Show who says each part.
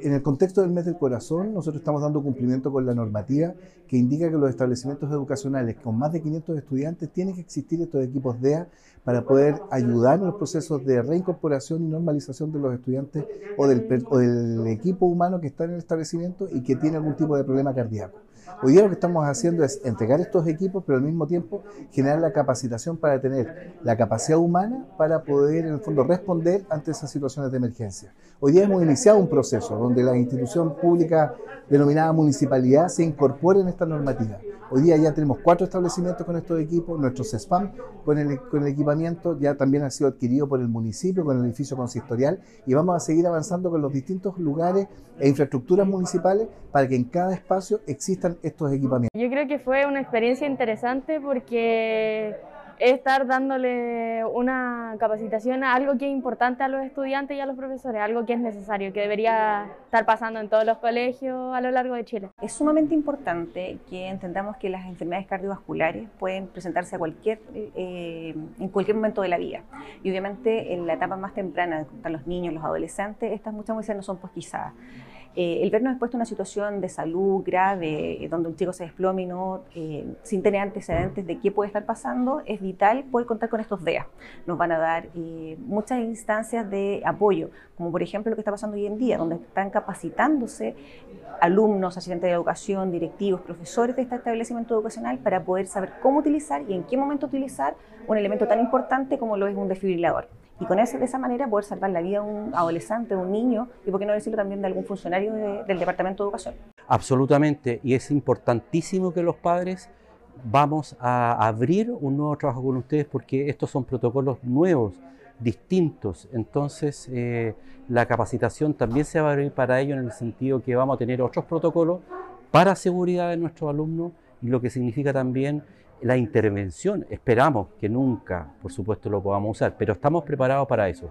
Speaker 1: En el contexto del mes del corazón, nosotros estamos dando cumplimiento con la normativa que indica que los establecimientos educacionales con más de 500 estudiantes tienen que existir estos equipos DEA para poder ayudar en los procesos de reincorporación y normalización de los estudiantes o del, o del equipo humano que está en el establecimiento y que tiene algún tipo de problema cardíaco. Hoy día lo que estamos haciendo es entregar estos equipos, pero al mismo tiempo generar la capacitación para tener la capacidad humana para poder, en el fondo, responder ante esas situaciones de emergencia. Hoy día hemos iniciado un proceso donde la institución pública denominada municipalidad se incorpore en esta normativa. Hoy día ya tenemos cuatro establecimientos con estos equipos, nuestro CESPAM con el, con el equipamiento ya también ha sido adquirido por el municipio, con el edificio consistorial, y vamos a seguir avanzando con los distintos lugares e infraestructuras municipales para que en cada espacio existan estos equipamientos.
Speaker 2: Yo creo que fue una experiencia interesante porque estar dándole una capacitación a algo que es importante a los estudiantes y a los profesores, algo que es necesario, que debería estar pasando en todos los colegios a lo largo de Chile.
Speaker 3: Es sumamente importante que entendamos que las enfermedades cardiovasculares pueden presentarse a cualquier, eh, en cualquier momento de la vida. Y obviamente en la etapa más temprana, están los niños, los adolescentes, estas muchas veces no son posquizadas. Eh, el vernos expuesto a una situación de salud grave, eh, donde un chico se no, eh, sin tener antecedentes de qué puede estar pasando, es vital poder contar con estos DEA. Nos van a dar muchas instancias de apoyo, como por ejemplo lo que está pasando hoy en día, donde están capacitándose alumnos, asistentes de educación, directivos, profesores de este establecimiento educacional para poder saber cómo utilizar y en qué momento utilizar un elemento tan importante como lo es un desfibrilador y con de esa manera poder salvar la vida de un adolescente, de un niño y, por qué no decirlo también, de algún funcionario del Departamento de Educación.
Speaker 4: Absolutamente, y es importantísimo que los padres vamos a abrir un nuevo trabajo con ustedes porque estos son protocolos nuevos, distintos. Entonces, eh, la capacitación también se va a abrir para ellos en el sentido que vamos a tener otros protocolos para seguridad de nuestros alumnos y lo que significa también la intervención. Esperamos que nunca, por supuesto, lo podamos usar, pero estamos preparados para eso.